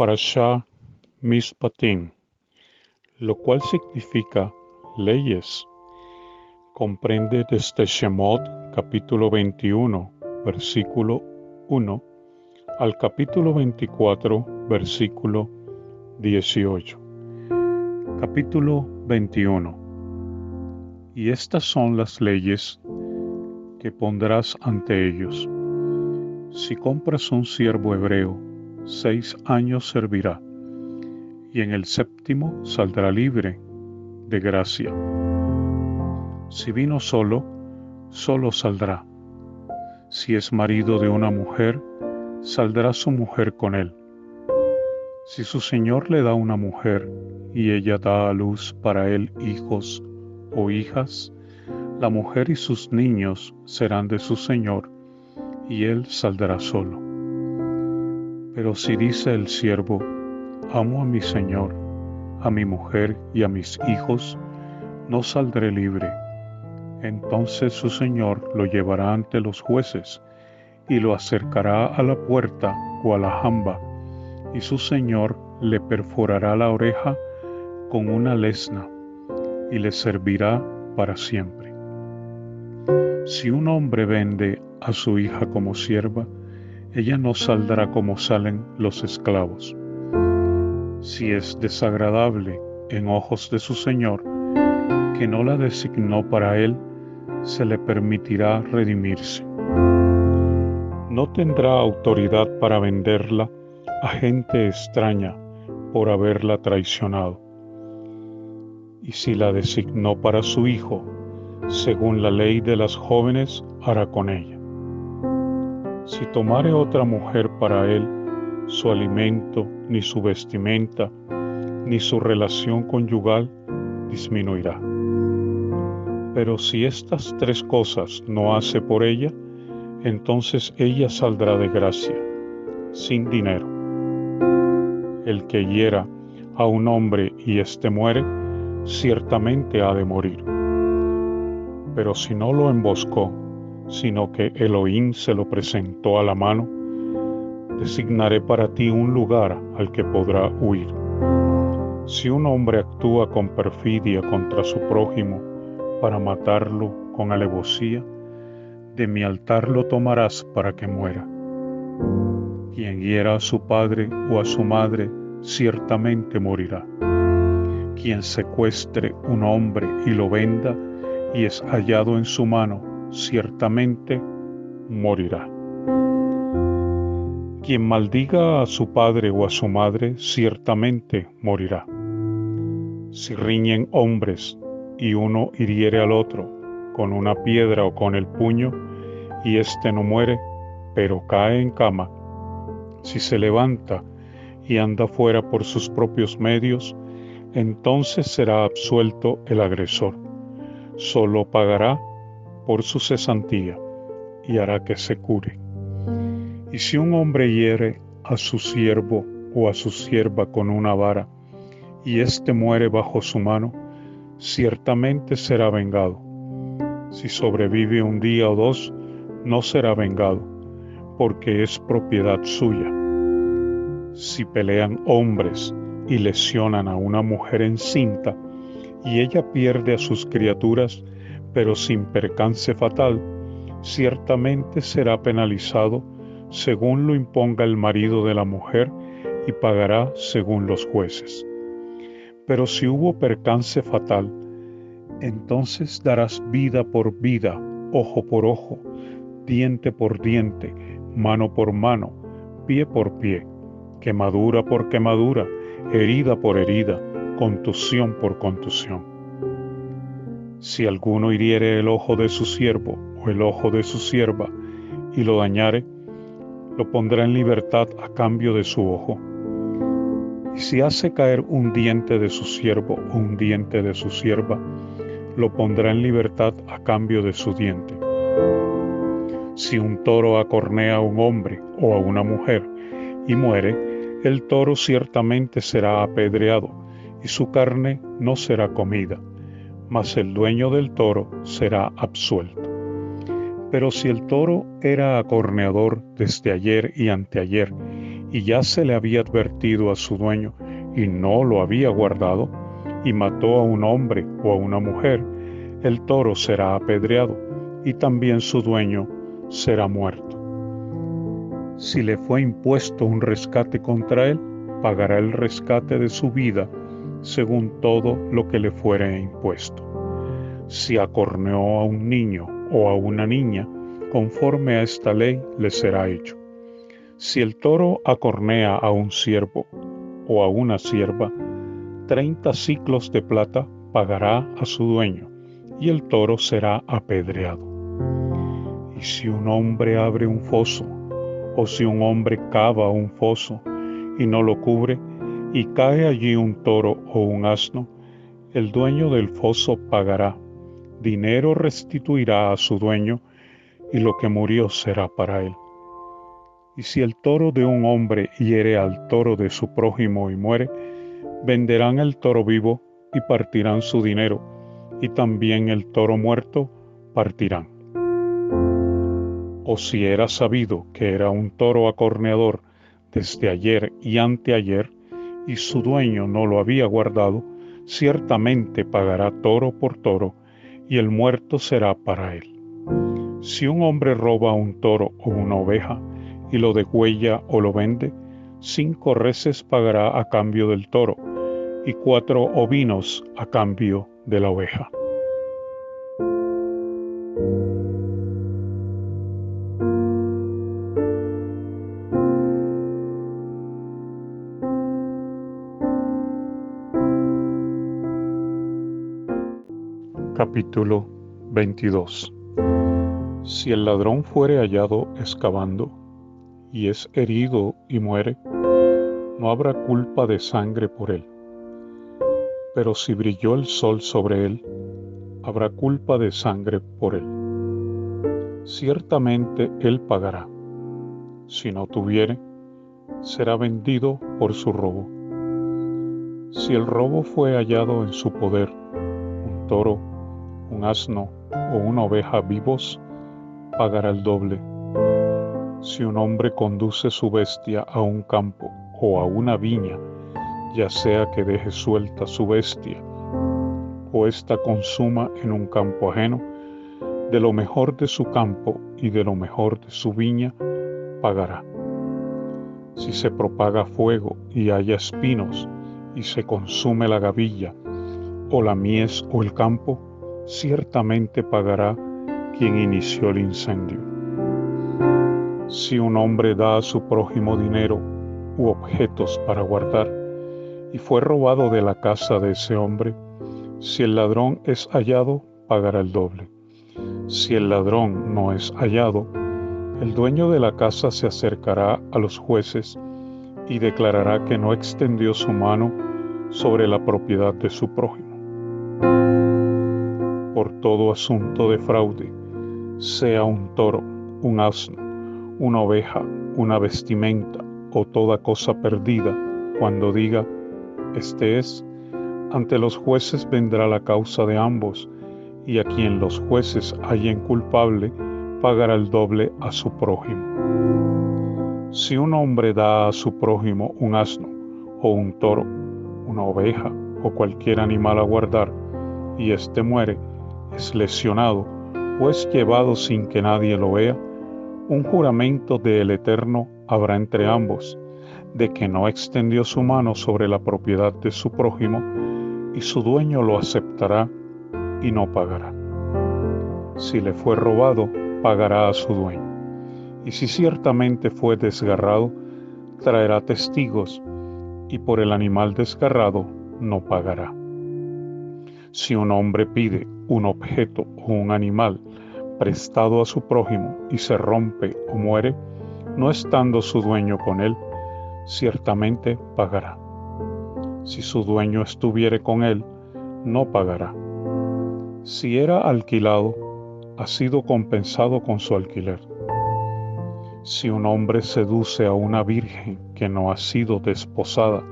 Parashah Mishpatim, lo cual significa leyes. Comprende desde Shemot capítulo 21, versículo 1, al capítulo 24, versículo 18. Capítulo 21. Y estas son las leyes que pondrás ante ellos. Si compras un siervo hebreo, seis años servirá, y en el séptimo saldrá libre de gracia. Si vino solo, solo saldrá. Si es marido de una mujer, saldrá su mujer con él. Si su señor le da una mujer y ella da a luz para él hijos o hijas, la mujer y sus niños serán de su Señor, y él saldrá solo. Pero si dice el siervo, amo a mi Señor, a mi mujer y a mis hijos, no saldré libre. Entonces su Señor lo llevará ante los jueces y lo acercará a la puerta o a la jamba, y su Señor le perforará la oreja con una lesna y le servirá para siempre. Si un hombre vende a su hija como sierva, ella no saldrá como salen los esclavos. Si es desagradable en ojos de su Señor, que no la designó para él, se le permitirá redimirse. No tendrá autoridad para venderla a gente extraña por haberla traicionado. Y si la designó para su hijo, según la ley de las jóvenes, hará con ella. Si tomare otra mujer para él, su alimento, ni su vestimenta, ni su relación conyugal disminuirá. Pero si estas tres cosas no hace por ella, entonces ella saldrá de gracia, sin dinero. El que hiera a un hombre y éste muere, ciertamente ha de morir pero si no lo emboscó, sino que Elohim se lo presentó a la mano, designaré para ti un lugar al que podrá huir. Si un hombre actúa con perfidia contra su prójimo para matarlo con alevosía, de mi altar lo tomarás para que muera. Quien hiera a su padre o a su madre, ciertamente morirá. Quien secuestre un hombre y lo venda, y es hallado en su mano, ciertamente morirá. Quien maldiga a su padre o a su madre, ciertamente morirá. Si riñen hombres y uno hiriere al otro con una piedra o con el puño, y éste no muere, pero cae en cama, si se levanta y anda fuera por sus propios medios, entonces será absuelto el agresor solo pagará por su cesantía y hará que se cure. Y si un hombre hiere a su siervo o a su sierva con una vara, y éste muere bajo su mano, ciertamente será vengado. Si sobrevive un día o dos, no será vengado, porque es propiedad suya. Si pelean hombres y lesionan a una mujer encinta, y ella pierde a sus criaturas, pero sin percance fatal, ciertamente será penalizado según lo imponga el marido de la mujer y pagará según los jueces. Pero si hubo percance fatal, entonces darás vida por vida, ojo por ojo, diente por diente, mano por mano, pie por pie, quemadura por quemadura, herida por herida, contusión por contusión. Si alguno hiriere el ojo de su siervo o el ojo de su sierva y lo dañare, lo pondrá en libertad a cambio de su ojo. Y si hace caer un diente de su siervo o un diente de su sierva, lo pondrá en libertad a cambio de su diente. Si un toro acornea a un hombre o a una mujer y muere, el toro ciertamente será apedreado y su carne no será comida, mas el dueño del toro será absuelto. Pero si el toro era acorneador desde ayer y anteayer, y ya se le había advertido a su dueño y no lo había guardado, y mató a un hombre o a una mujer, el toro será apedreado, y también su dueño será muerto. Si le fue impuesto un rescate contra él, pagará el rescate de su vida según todo lo que le fuere impuesto. Si acorneó a un niño o a una niña, conforme a esta ley le será hecho. Si el toro acornea a un siervo o a una sierva, treinta ciclos de plata pagará a su dueño, y el toro será apedreado. Y si un hombre abre un foso, o si un hombre cava un foso y no lo cubre, y cae allí un toro o un asno, el dueño del foso pagará, dinero restituirá a su dueño, y lo que murió será para él. Y si el toro de un hombre hiere al toro de su prójimo y muere, venderán el toro vivo y partirán su dinero, y también el toro muerto partirán. O si era sabido que era un toro acorneador desde ayer y anteayer, y su dueño no lo había guardado, ciertamente pagará toro por toro, y el muerto será para él. Si un hombre roba un toro o una oveja, y lo degüella o lo vende, cinco reses pagará a cambio del toro, y cuatro ovinos a cambio de la oveja. Capítulo 22 Si el ladrón fuere hallado excavando, y es herido y muere, no habrá culpa de sangre por él. Pero si brilló el sol sobre él, habrá culpa de sangre por él. Ciertamente él pagará. Si no tuviere, será vendido por su robo. Si el robo fue hallado en su poder, un toro asno o una oveja vivos, pagará el doble. Si un hombre conduce su bestia a un campo o a una viña, ya sea que deje suelta su bestia o ésta consuma en un campo ajeno, de lo mejor de su campo y de lo mejor de su viña, pagará. Si se propaga fuego y haya espinos y se consume la gavilla o la mies o el campo, ciertamente pagará quien inició el incendio. Si un hombre da a su prójimo dinero u objetos para guardar, y fue robado de la casa de ese hombre, si el ladrón es hallado, pagará el doble. Si el ladrón no es hallado, el dueño de la casa se acercará a los jueces y declarará que no extendió su mano sobre la propiedad de su prójimo todo asunto de fraude, sea un toro, un asno, una oveja, una vestimenta o toda cosa perdida, cuando diga, este es, ante los jueces vendrá la causa de ambos, y a quien los jueces hallen culpable, pagará el doble a su prójimo. Si un hombre da a su prójimo un asno, o un toro, una oveja, o cualquier animal a guardar, y éste muere, es lesionado o es llevado sin que nadie lo vea, un juramento del Eterno habrá entre ambos, de que no extendió su mano sobre la propiedad de su prójimo, y su dueño lo aceptará y no pagará. Si le fue robado, pagará a su dueño. Y si ciertamente fue desgarrado, traerá testigos, y por el animal desgarrado no pagará. Si un hombre pide un objeto o un animal prestado a su prójimo y se rompe o muere, no estando su dueño con él, ciertamente pagará. Si su dueño estuviere con él, no pagará. Si era alquilado, ha sido compensado con su alquiler. Si un hombre seduce a una virgen que no ha sido desposada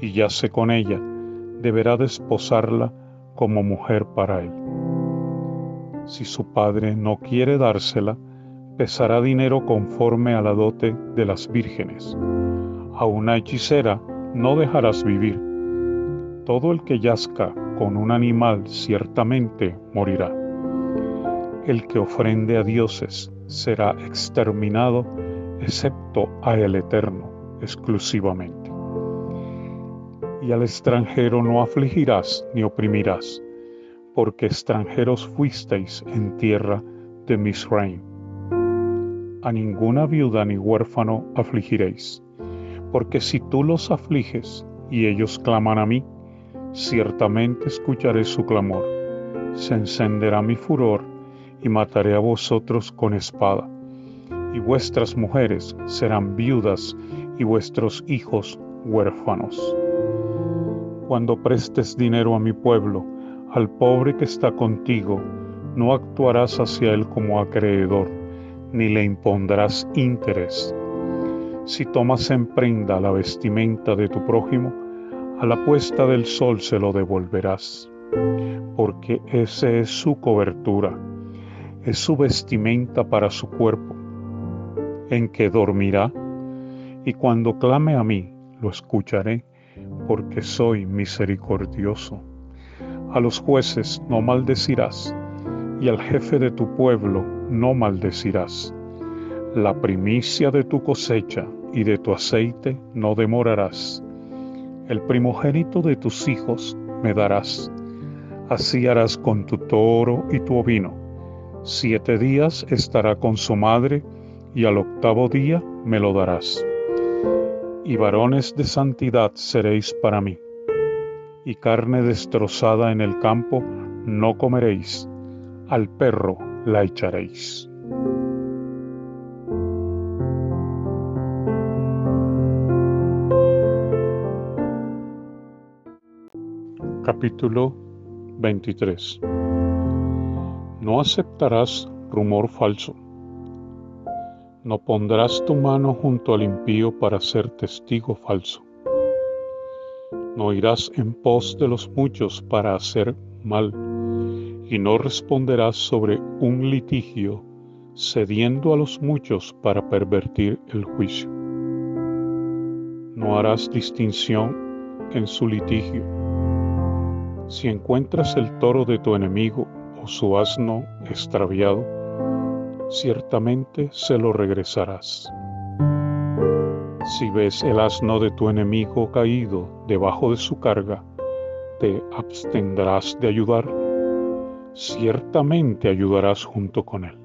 y yace con ella, deberá desposarla como mujer para él. Si su padre no quiere dársela, pesará dinero conforme a la dote de las vírgenes. A una hechicera no dejarás vivir. Todo el que yazca con un animal ciertamente morirá. El que ofrende a dioses será exterminado, excepto a el Eterno exclusivamente. Y al extranjero no afligirás ni oprimirás, porque extranjeros fuisteis en tierra de Misraim. A ninguna viuda ni huérfano afligiréis, porque si tú los afliges y ellos claman a mí, ciertamente escucharé su clamor, se encenderá mi furor y mataré a vosotros con espada, y vuestras mujeres serán viudas y vuestros hijos huérfanos. Cuando prestes dinero a mi pueblo, al pobre que está contigo, no actuarás hacia él como acreedor, ni le impondrás interés. Si tomas en prenda la vestimenta de tu prójimo, a la puesta del sol se lo devolverás, porque ese es su cobertura, es su vestimenta para su cuerpo, en que dormirá, y cuando clame a mí, lo escucharé, porque soy misericordioso. A los jueces no maldecirás, y al jefe de tu pueblo no maldecirás. La primicia de tu cosecha y de tu aceite no demorarás el primogénito de tus hijos me darás. Así harás con tu toro y tu ovino. Siete días estará con su madre, y al octavo día me lo darás. Y varones de santidad seréis para mí. Y carne destrozada en el campo no comeréis, al perro la echaréis. Capítulo 23 No aceptarás rumor falso. No pondrás tu mano junto al impío para ser testigo falso. No irás en pos de los muchos para hacer mal, y no responderás sobre un litigio cediendo a los muchos para pervertir el juicio. No harás distinción en su litigio si encuentras el toro de tu enemigo o su asno extraviado, ciertamente se lo regresarás. Si ves el asno de tu enemigo caído debajo de su carga, te abstendrás de ayudar, ciertamente ayudarás junto con él.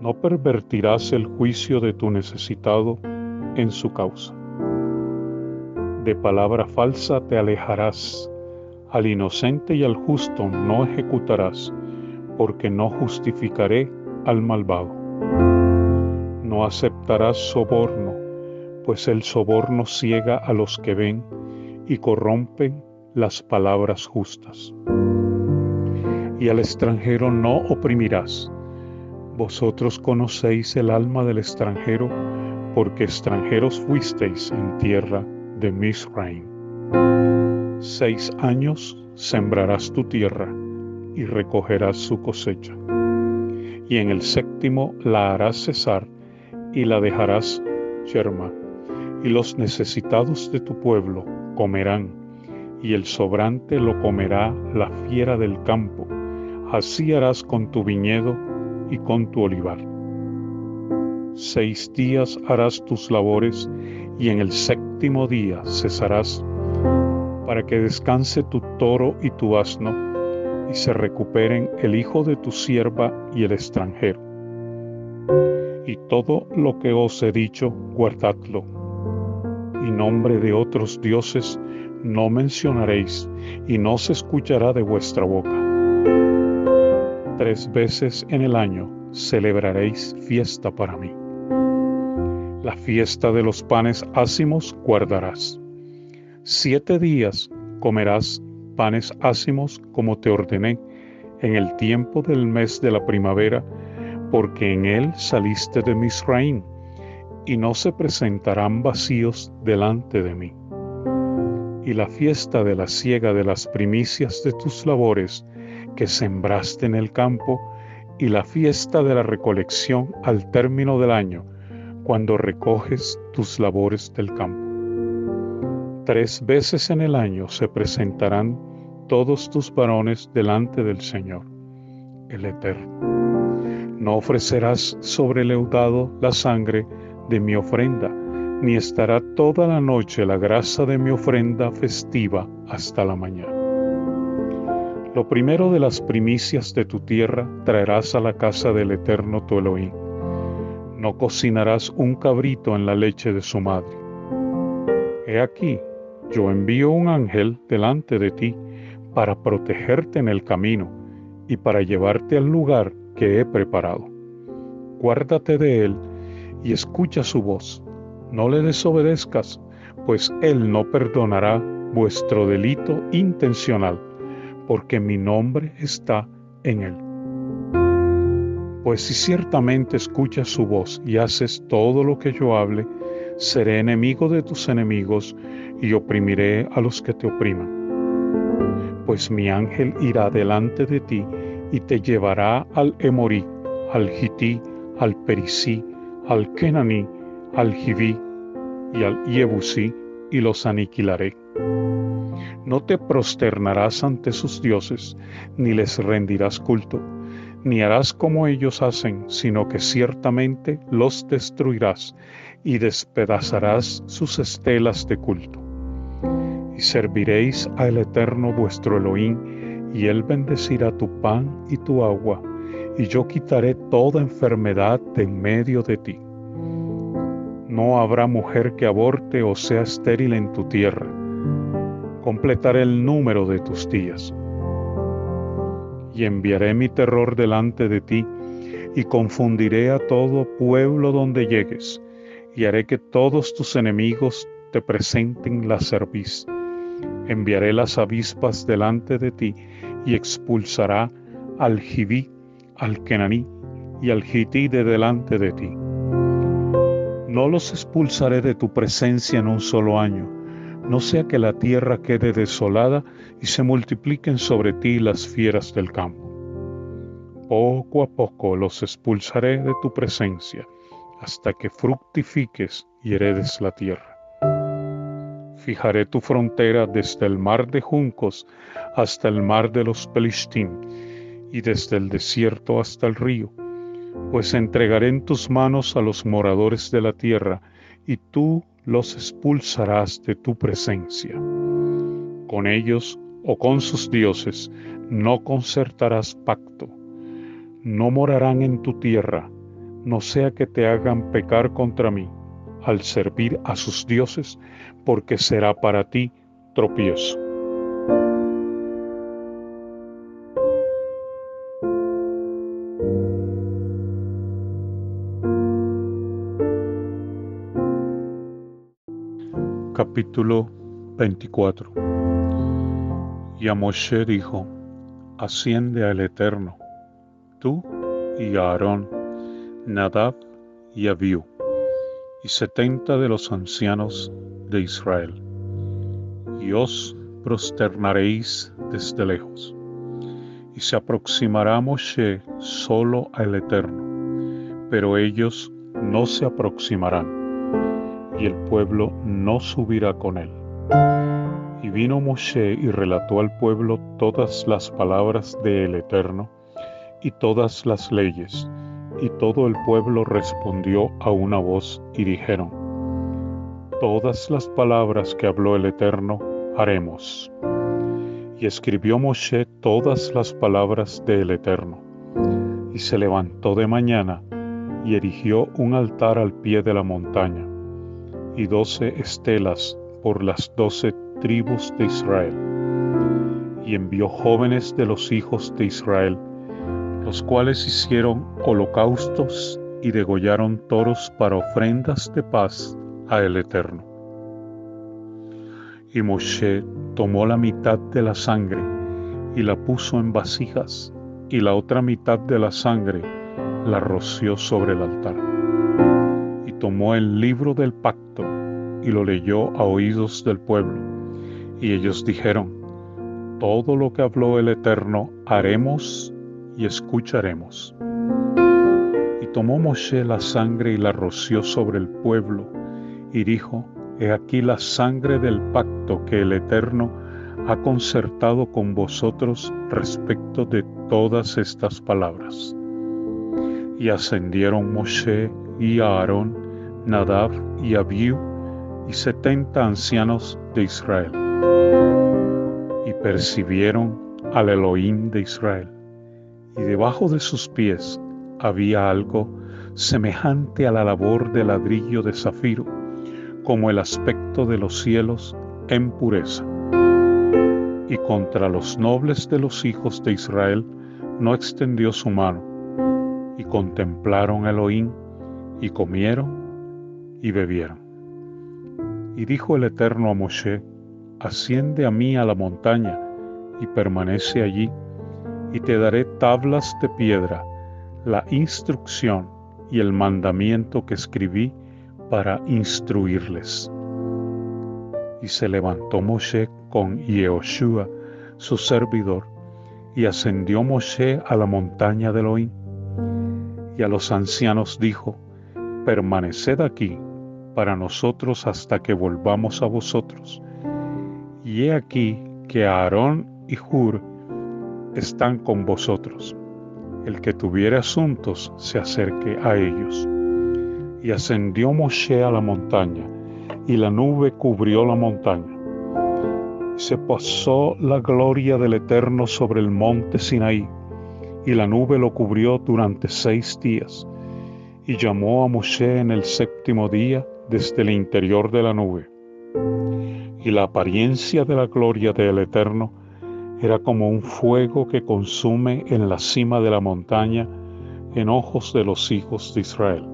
No pervertirás el juicio de tu necesitado en su causa. De palabra falsa te alejarás al inocente y al justo no ejecutarás, porque no justificaré al malvado. No aceptarás soborno, pues el soborno ciega a los que ven y corrompen las palabras justas. Y al extranjero no oprimirás. Vosotros conocéis el alma del extranjero, porque extranjeros fuisteis en tierra de Misraim. Seis años sembrarás tu tierra y recogerás su cosecha. Y en el séptimo la harás cesar y la dejarás yerma. Y los necesitados de tu pueblo comerán, y el sobrante lo comerá la fiera del campo. Así harás con tu viñedo y con tu olivar. Seis días harás tus labores, y en el séptimo día cesarás para que descanse tu toro y tu asno, y se recuperen el hijo de tu sierva y el extranjero. Y todo lo que os he dicho, guardadlo. Y nombre de otros dioses no mencionaréis, y no se escuchará de vuestra boca. Tres veces en el año celebraréis fiesta para mí. La fiesta de los panes ácimos guardarás Siete días comerás panes ácimos como te ordené en el tiempo del mes de la primavera, porque en él saliste de Misraim, y no se presentarán vacíos delante de mí. Y la fiesta de la siega de las primicias de tus labores que sembraste en el campo, y la fiesta de la recolección al término del año, cuando recoges tus labores del campo. Tres veces en el año se presentarán todos tus varones delante del Señor, el Eterno. No ofrecerás sobre el leudado la sangre de mi ofrenda, ni estará toda la noche la grasa de mi ofrenda festiva hasta la mañana. Lo primero de las primicias de tu tierra traerás a la casa del Eterno tu Elohim. No cocinarás un cabrito en la leche de su madre. He aquí, yo envío un ángel delante de ti para protegerte en el camino y para llevarte al lugar que he preparado. Guárdate de él y escucha su voz. No le desobedezcas, pues él no perdonará vuestro delito intencional, porque mi nombre está en él. Pues si ciertamente escuchas su voz y haces todo lo que yo hable, seré enemigo de tus enemigos y oprimiré a los que te opriman. Pues mi ángel irá delante de ti y te llevará al Emorí, al Hití, al Perisí, al Kenaní, al Jibí y al Yebusí, y los aniquilaré. No te prosternarás ante sus dioses, ni les rendirás culto, ni harás como ellos hacen, sino que ciertamente los destruirás y despedazarás sus estelas de culto. Y serviréis al Eterno vuestro Elohim, y Él bendecirá tu pan y tu agua, y yo quitaré toda enfermedad de en medio de ti. No habrá mujer que aborte o sea estéril en tu tierra. Completaré el número de tus días. Y enviaré mi terror delante de ti, y confundiré a todo pueblo donde llegues, y haré que todos tus enemigos te presenten la cerviz. Enviaré las avispas delante de ti, y expulsará al Jibí al Kenaní y al Hití de delante de ti. No los expulsaré de tu presencia en un solo año, no sea que la tierra quede desolada y se multipliquen sobre ti las fieras del campo. Poco a poco los expulsaré de tu presencia, hasta que fructifiques y heredes la tierra. Fijaré tu frontera desde el mar de juncos hasta el mar de los Pelishtim, y desde el desierto hasta el río, pues entregaré en tus manos a los moradores de la tierra, y tú los expulsarás de tu presencia. Con ellos o con sus dioses no concertarás pacto, no morarán en tu tierra, no sea que te hagan pecar contra mí al servir a sus dioses, porque será para ti tropiezo. Capítulo 24 Y a Moshe dijo, Asciende al Eterno, tú y Aarón, Nadab y Abiú, y setenta de los ancianos de Israel, y os prosternaréis desde lejos. Y se aproximará Moshe solo al Eterno, pero ellos no se aproximarán y el pueblo no subirá con él. Y vino Moshe y relató al pueblo todas las palabras del Eterno y todas las leyes, y todo el pueblo respondió a una voz y dijeron, Todas las palabras que habló el Eterno haremos. Y escribió Moshe todas las palabras del Eterno, y se levantó de mañana y erigió un altar al pie de la montaña y doce estelas por las doce tribus de Israel. Y envió jóvenes de los hijos de Israel, los cuales hicieron holocaustos y degollaron toros para ofrendas de paz a el Eterno. Y Moshe tomó la mitad de la sangre y la puso en vasijas, y la otra mitad de la sangre la roció sobre el altar tomó el libro del pacto y lo leyó a oídos del pueblo. Y ellos dijeron, todo lo que habló el Eterno haremos y escucharemos. Y tomó Moshe la sangre y la roció sobre el pueblo, y dijo, He aquí la sangre del pacto que el Eterno ha concertado con vosotros respecto de todas estas palabras. Y ascendieron Moshe y Aarón, Nadab y Abiú, y setenta ancianos de Israel. Y percibieron al Elohim de Israel, y debajo de sus pies había algo semejante a la labor de ladrillo de zafiro, como el aspecto de los cielos en pureza. Y contra los nobles de los hijos de Israel no extendió su mano, y contemplaron Elohim, y comieron y bebieron. Y dijo el Eterno a Moshe, asciende a mí a la montaña, y permanece allí, y te daré tablas de piedra, la instrucción y el mandamiento que escribí para instruirles. Y se levantó Moshe con Yehoshua, su servidor, y ascendió Moshe a la montaña de Elohim. Y a los ancianos dijo, permaneced aquí para nosotros hasta que volvamos a vosotros. Y he aquí que Aarón y Hur están con vosotros. El que tuviere asuntos se acerque a ellos. Y ascendió Moshe a la montaña, y la nube cubrió la montaña. Se pasó la gloria del Eterno sobre el monte Sinaí, y la nube lo cubrió durante seis días. Y llamó a Moshe en el séptimo día desde el interior de la nube. Y la apariencia de la gloria del Eterno era como un fuego que consume en la cima de la montaña en ojos de los hijos de Israel.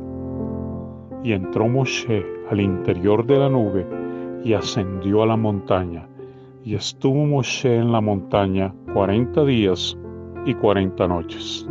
Y entró Moshe al interior de la nube y ascendió a la montaña. Y estuvo Moshe en la montaña cuarenta días y cuarenta noches.